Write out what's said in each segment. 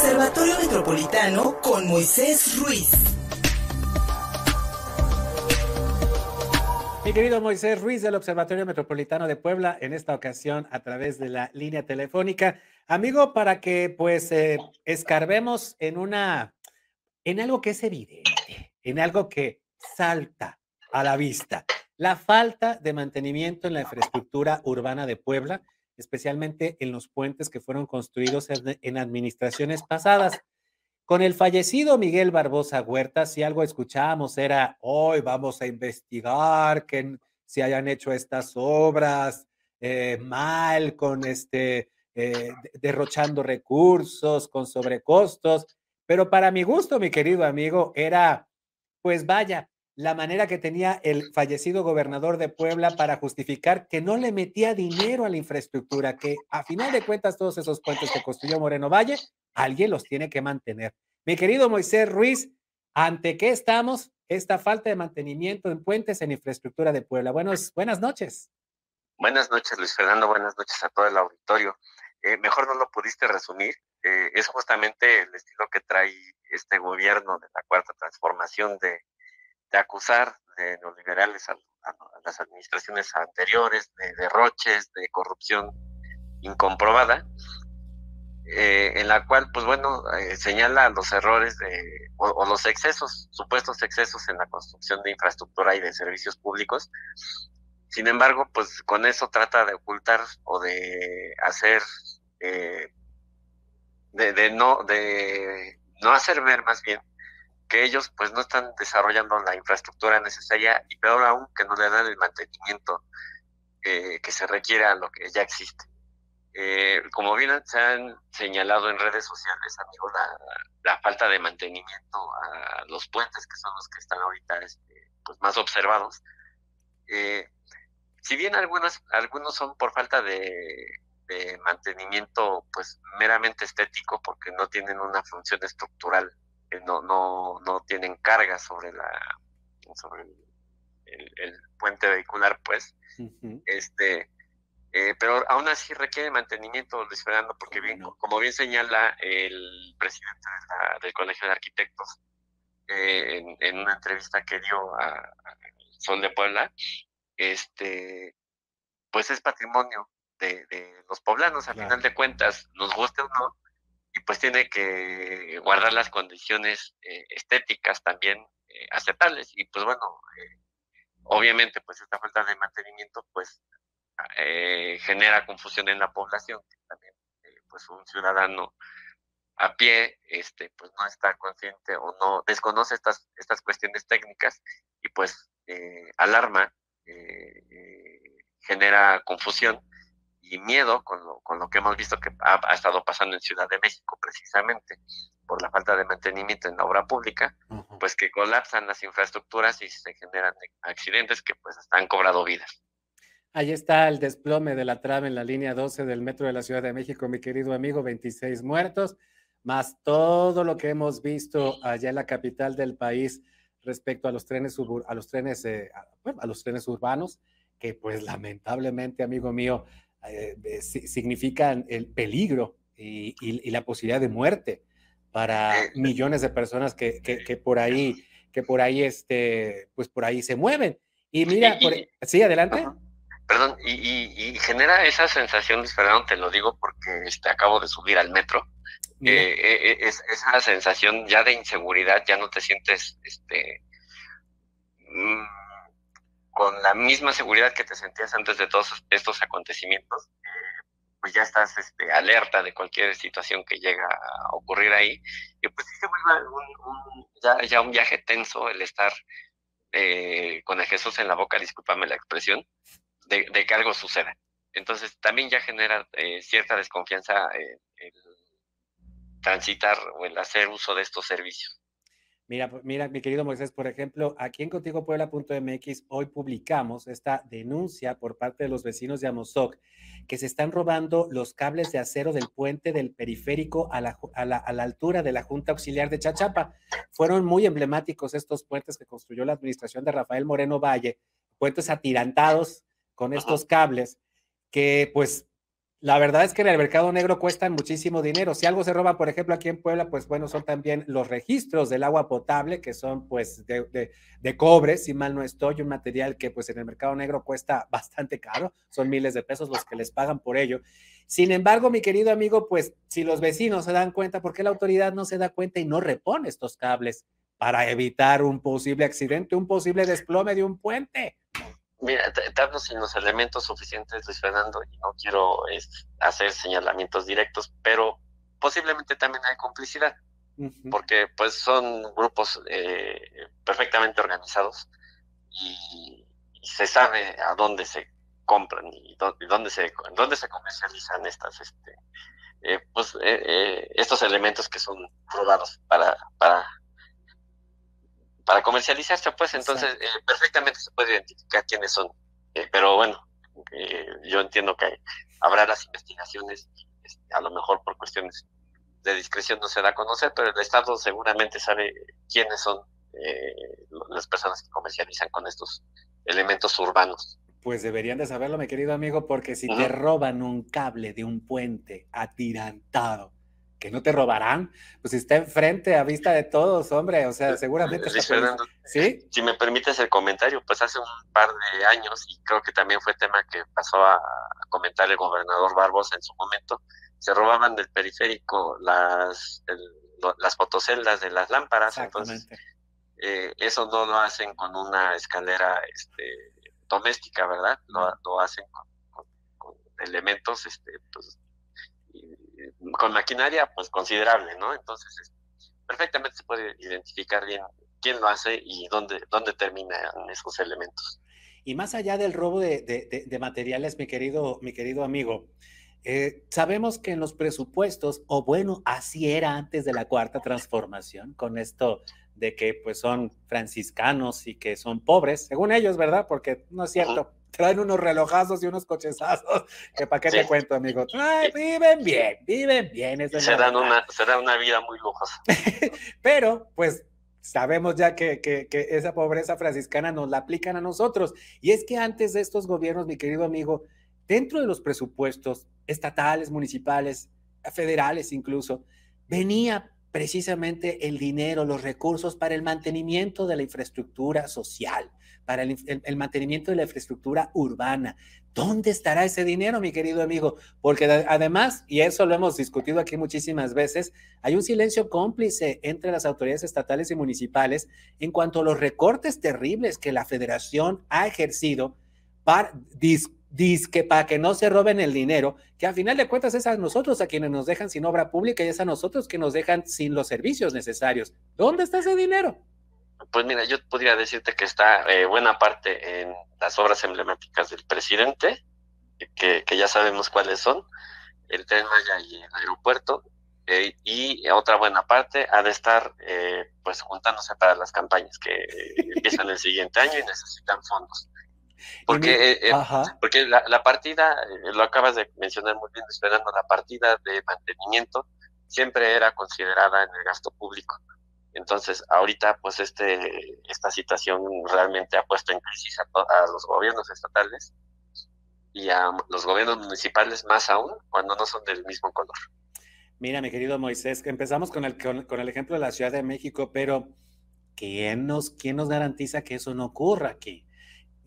Observatorio Metropolitano con Moisés Ruiz. Mi querido Moisés Ruiz del Observatorio Metropolitano de Puebla, en esta ocasión a través de la línea telefónica. Amigo, para que pues eh, escarbemos en una, en algo que es evidente, en algo que salta a la vista. La falta de mantenimiento en la infraestructura urbana de Puebla, especialmente en los puentes que fueron construidos en, administraciones pasadas. Con el fallecido Miguel Barbosa Huerta, si algo escuchábamos era, hoy vamos a investigar que se hayan hecho estas obras eh, mal, con este, eh, derrochando recursos, con sobrecostos. Pero para mi gusto, mi querido amigo, era, pues vaya, la manera que tenía el fallecido gobernador de Puebla para justificar que no le metía dinero a la infraestructura, que a final de cuentas todos esos puentes que construyó Moreno Valle, alguien los tiene que mantener. Mi querido Moisés Ruiz, ¿ante qué estamos? Esta falta de mantenimiento en puentes en infraestructura de Puebla. Buenos, buenas noches. Buenas noches, Luis Fernando. Buenas noches a todo el auditorio. Eh, mejor no lo pudiste resumir. Eh, es justamente el estilo que trae este gobierno de la cuarta transformación de de acusar de neoliberales a, las administraciones anteriores, de derroches, de corrupción incomprobada, eh, en la cual, pues bueno, eh, señala los errores de, o, los excesos, supuestos excesos en la construcción de infraestructura y de servicios públicos. Sin embargo, pues con eso trata de ocultar o de hacer, eh, de, no, de no hacer ver más bien que ellos pues no están desarrollando la infraestructura necesaria y peor aún que no le dan el mantenimiento eh, que se requiere a lo que ya existe. Eh, como bien se han señalado en redes sociales, amigos, la, falta de mantenimiento a los puentes, que son los que están ahorita este, pues más observados. Eh, si bien algunos, algunos son por falta de, de mantenimiento pues meramente estético, porque no tienen una función estructural no, no, no tienen carga sobre la sobre el, puente vehicular, pues. Este, eh, pero aún así requiere mantenimiento, Luis Fernando, porque bien, como bien señala el presidente del Colegio de Arquitectos eh, en, una entrevista que dio a, Sol de Puebla, este, pues es patrimonio de, los poblanos, a final de cuentas, nos guste o no, pues tiene que guardar las condiciones eh, estéticas también eh, aceptables. Y pues bueno eh, obviamente pues esta falta de mantenimiento pues genera confusión en la población también pues un ciudadano a pie este pues no está consciente o no desconoce estas estas cuestiones técnicas y pues alarma genera confusión y miedo con lo, con lo que hemos visto que ha, estado pasando en Ciudad de México precisamente por la falta de mantenimiento en la obra pública, pues que colapsan las infraestructuras y se generan accidentes que pues han cobrado vidas. Ahí está el desplome de la trama en la línea 12 del metro de la Ciudad de México, mi querido amigo, 26 muertos, más todo lo que hemos visto allá en la capital del país respecto a los trenes, a los trenes, eh, a los trenes urbanos, que pues lamentablemente, amigo mío, eh, significan el peligro y, la posibilidad de muerte para eh, millones de personas que, que, por ahí, que por ahí, este, pues por ahí se mueven. Y mira, sí, adelante. Perdón, y, genera esa sensación, Fernando, te lo digo porque este, acabo de subir al metro. Eh, es, esa sensación ya de inseguridad, ya no te sientes este, mm, con la misma seguridad que te sentías antes de todos estos acontecimientos, eh, pues ya estás este, alerta de cualquier situación que llega a ocurrir ahí. Y pues sí se vuelve un, ya, un viaje tenso el estar eh, con el Jesús en la boca, discúlpame la expresión, de, que algo suceda. Entonces también ya genera eh, cierta desconfianza el transitar o el hacer uso de estos servicios. Mira, mira, mi querido Moisés, por ejemplo, aquí en contigopuebla.mx hoy publicamos esta denuncia por parte de los vecinos de Amozoc que se están robando los cables de acero del puente del periférico a la, a la, a la altura de la Junta Auxiliar de Chachapa. Fueron muy emblemáticos estos puentes que construyó la administración de Rafael Moreno Valle, puentes atirantados con estos cables que pues La verdad es que en el mercado negro cuestan muchísimo dinero. Si algo se roba, por ejemplo, aquí en Puebla, pues bueno, son también los registros del agua potable, que son pues de, cobre, si mal no estoy, un material que pues en el mercado negro cuesta bastante caro, son miles de pesos los que les pagan por ello. Sin embargo, mi querido amigo, pues si los vecinos se dan cuenta, ¿por qué la autoridad no se da cuenta y no repone estos cables para evitar un posible accidente, un posible desplome de un puente? Mira, darnos sin los elementos suficientes, Luis Fernando, y no quiero hacer señalamientos directos, pero posiblemente también hay complicidad, porque pues son grupos eh, perfectamente organizados y, se sabe a dónde se compran y dónde, se dónde se comercializan estas este eh, pues eh, estos elementos que son probados para para para comercializarse, pues entonces eh, perfectamente se puede identificar quiénes son. Eh, pero bueno, eh, yo entiendo que habrá las investigaciones, este, a lo mejor por cuestiones de discreción no se da a conocer, pero el Estado seguramente sabe quiénes son las personas que comercializan con estos elementos urbanos. Pues deberían de saberlo, mi querido amigo, porque si te roban un cable de un puente atirantado, que no te robarán, pues está enfrente a vista de todos, hombre, o sea, seguramente... ¿Sí? Si me permites el comentario, pues hace un par de años, y creo que también fue tema que pasó a, comentar el gobernador Barbosa en su momento, se robaban del periférico las, las fotoceldas de las lámparas, entonces eh, eso no lo hacen con una escalera este, doméstica, ¿verdad? Lo, hacen con, con, elementos este, pues, con maquinaria pues considerable, ¿no? Entonces, perfectamente se puede identificar bien quién lo hace y dónde, dónde terminan esos elementos. Y más allá del robo de, materiales, mi querido, mi querido amigo, eh, sabemos que en los presupuestos, o bueno, así era antes de la cuarta transformación, con esto de que pues son franciscanos y que son pobres, según ellos, ¿verdad? Porque no es cierto, traen unos relojazos y unos cochezazos, que para qué te cuento, amigo. viven bien, viven bien. se, dan una, se dan una vida muy lujosa. Pero, pues, sabemos ya que, que, que, esa pobreza franciscana nos la aplican a nosotros. Y es que antes de estos gobiernos, mi querido amigo, dentro de los presupuestos estatales, municipales, federales incluso, venía precisamente el dinero, los recursos para el mantenimiento de la infraestructura social, para el, mantenimiento de la infraestructura urbana. ¿Dónde estará ese dinero, mi querido amigo? Porque además, y eso lo hemos discutido aquí muchísimas veces, hay un silencio cómplice entre las autoridades estatales y municipales en cuanto a los recortes terribles que la federación ha ejercido para que para que no se roben el dinero, que a final de cuentas es a nosotros a quienes nos dejan sin obra pública y es a nosotros que nos dejan sin los servicios necesarios. ¿Dónde está ese dinero? Pues mira, yo podría decirte que está eh, buena parte en las obras emblemáticas del presidente, que, ya sabemos cuáles son, el tren Maya y el aeropuerto, eh, y otra buena parte ha de estar eh, pues juntándose para las campañas que empiezan el siguiente año y necesitan fondos. Porque, eh, porque la, partida, eh, lo acabas de mencionar muy bien, esperando, la partida de mantenimiento siempre era considerada en el gasto público. Entonces, ahorita, pues, este, esta situación realmente ha puesto en crisis a, a los gobiernos estatales y a los gobiernos municipales más aún cuando no son del mismo color. Mira, mi querido Moisés, que empezamos con el, con, el ejemplo de la Ciudad de México, pero ¿quién nos, ¿quién nos garantiza que eso no ocurra aquí?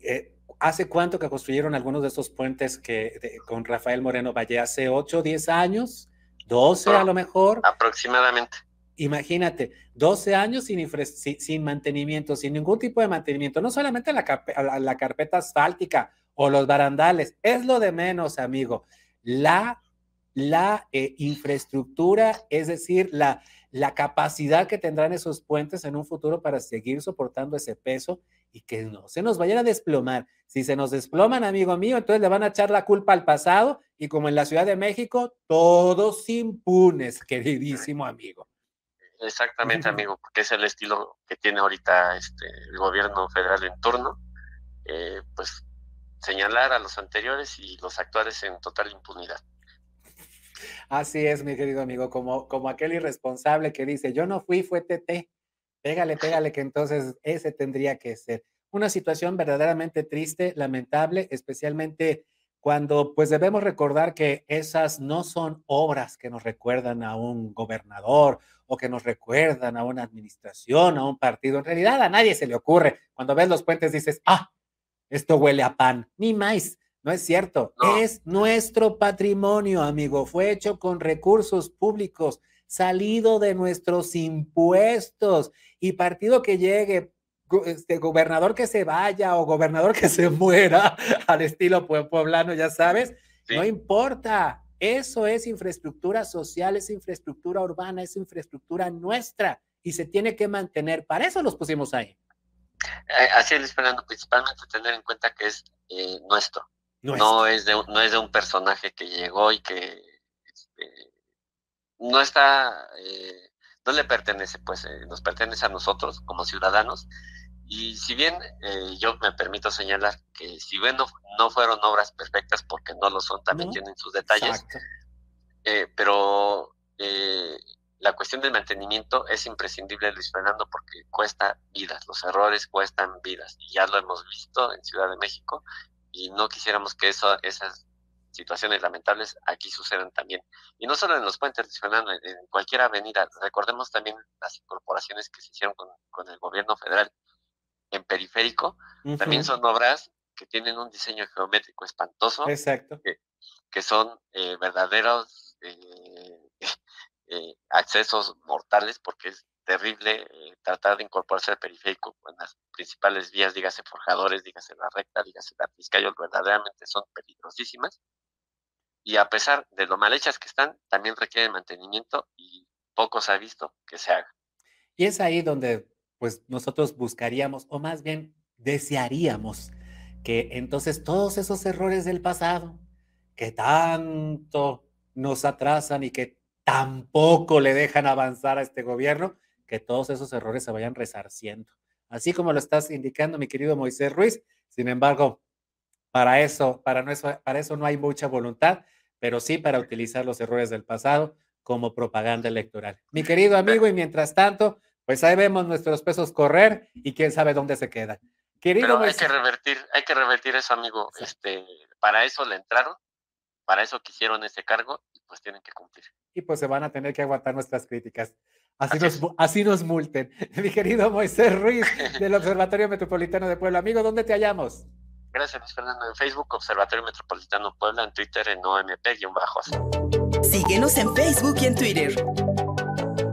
Eh, ¿Hace cuánto que construyeron algunos de estos puentes que con Rafael Moreno Valle? ¿Hace 8, 10 años? ¿12 a lo mejor? Aproximadamente. Imagínate, 12 años sin, sin, mantenimiento, sin ningún tipo de mantenimiento, no solamente la, carpeta asfáltica o los barandales, es lo de menos, amigo. La, la eh, infraestructura, es decir, la, la capacidad que tendrán esos puentes en un futuro para seguir soportando ese peso y que no se nos vayan a desplomar. Si se nos desploman, amigo mío, entonces le van a echar la culpa al pasado y como en la Ciudad de México, todos impunes, queridísimo amigo. Exactamente, amigo, porque es el estilo que tiene ahorita este, el gobierno federal en turno, eh, pues señalar a los anteriores y los actuales en total impunidad. Así es, mi querido amigo, como, como aquel irresponsable que dice, yo no fui, fue TT. Pégale, pégale, que entonces ese tendría que ser. Una situación verdaderamente triste, lamentable, especialmente cuando pues debemos recordar que esas no son obras que nos recuerdan a un gobernador o que nos recuerdan a una administración, a un partido. En realidad a nadie se le ocurre. Cuando ves los puentes dices, ah, esto huele a pan, ni más. No es cierto. Es nuestro patrimonio, amigo. Fue hecho con recursos públicos, salido de nuestros impuestos. Y partido que llegue, este gobernador que se vaya o gobernador que se muera, al estilo pueblano, ya sabes, no importa. Eso es infraestructura social, es infraestructura urbana, es infraestructura nuestra y se tiene que mantener. Para eso los pusimos ahí. Eh, así es, Fernando, principalmente tener en cuenta que es eh, nuestro. No es, de, no es de un personaje que llegó y que este, no está, eh, no le pertenece, pues nos pertenece a nosotros como ciudadanos. Y si bien eh, yo me permito señalar que si bien no, fueron obras perfectas, porque no lo son, también tienen sus detalles, pero la cuestión del mantenimiento es imprescindible, Luis Fernando, porque cuesta vidas, los errores cuestan vidas, y ya lo hemos visto en Ciudad de México, y no quisiéramos que eso, esas situaciones lamentables aquí sucedan también. Y no solo en los puentes, en cualquier avenida. Recordemos también las incorporaciones que se hicieron con, el gobierno federal en periférico. También son obras que tienen un diseño geométrico espantoso. Exacto. Que, son eh, verdaderos eh, eh, accesos mortales porque es terrible eh, tratar de incorporarse al periférico en las principales vías, dígase forjadores, dígase la recta, dígase la Vizcayo, verdaderamente son peligrosísimas. Y a pesar de lo mal hechas que están, también requieren mantenimiento y poco se ha visto que se haga. Y es ahí donde pues nosotros buscaríamos, o más bien desearíamos, que entonces todos esos errores del pasado, que tanto nos atrasan y que tampoco le dejan avanzar a este gobierno, que todos esos errores se vayan resarciendo. Así como lo estás indicando, mi querido Moisés Ruiz. Sin embargo, para eso, para, no, para eso no hay mucha voluntad, pero sí para utilizar los errores del pasado como propaganda electoral. Mi querido amigo, y mientras tanto, pues ahí vemos nuestros pesos correr y quién sabe dónde se quedan. Querido hay que revertir, hay que revertir eso, amigo. Este, para eso le entraron, para eso quisieron ese cargo y pues tienen que cumplir. Y pues se van a tener que aguantar nuestras críticas. Así, nos, así nos multen. Mi querido Moisés Ruiz del Observatorio Metropolitano de Puebla. Amigo, ¿dónde te hallamos? Gracias, Luis Fernando. En Facebook, Observatorio Metropolitano Puebla. En Twitter, en OMP-bajo. Síguenos en Facebook y en Twitter.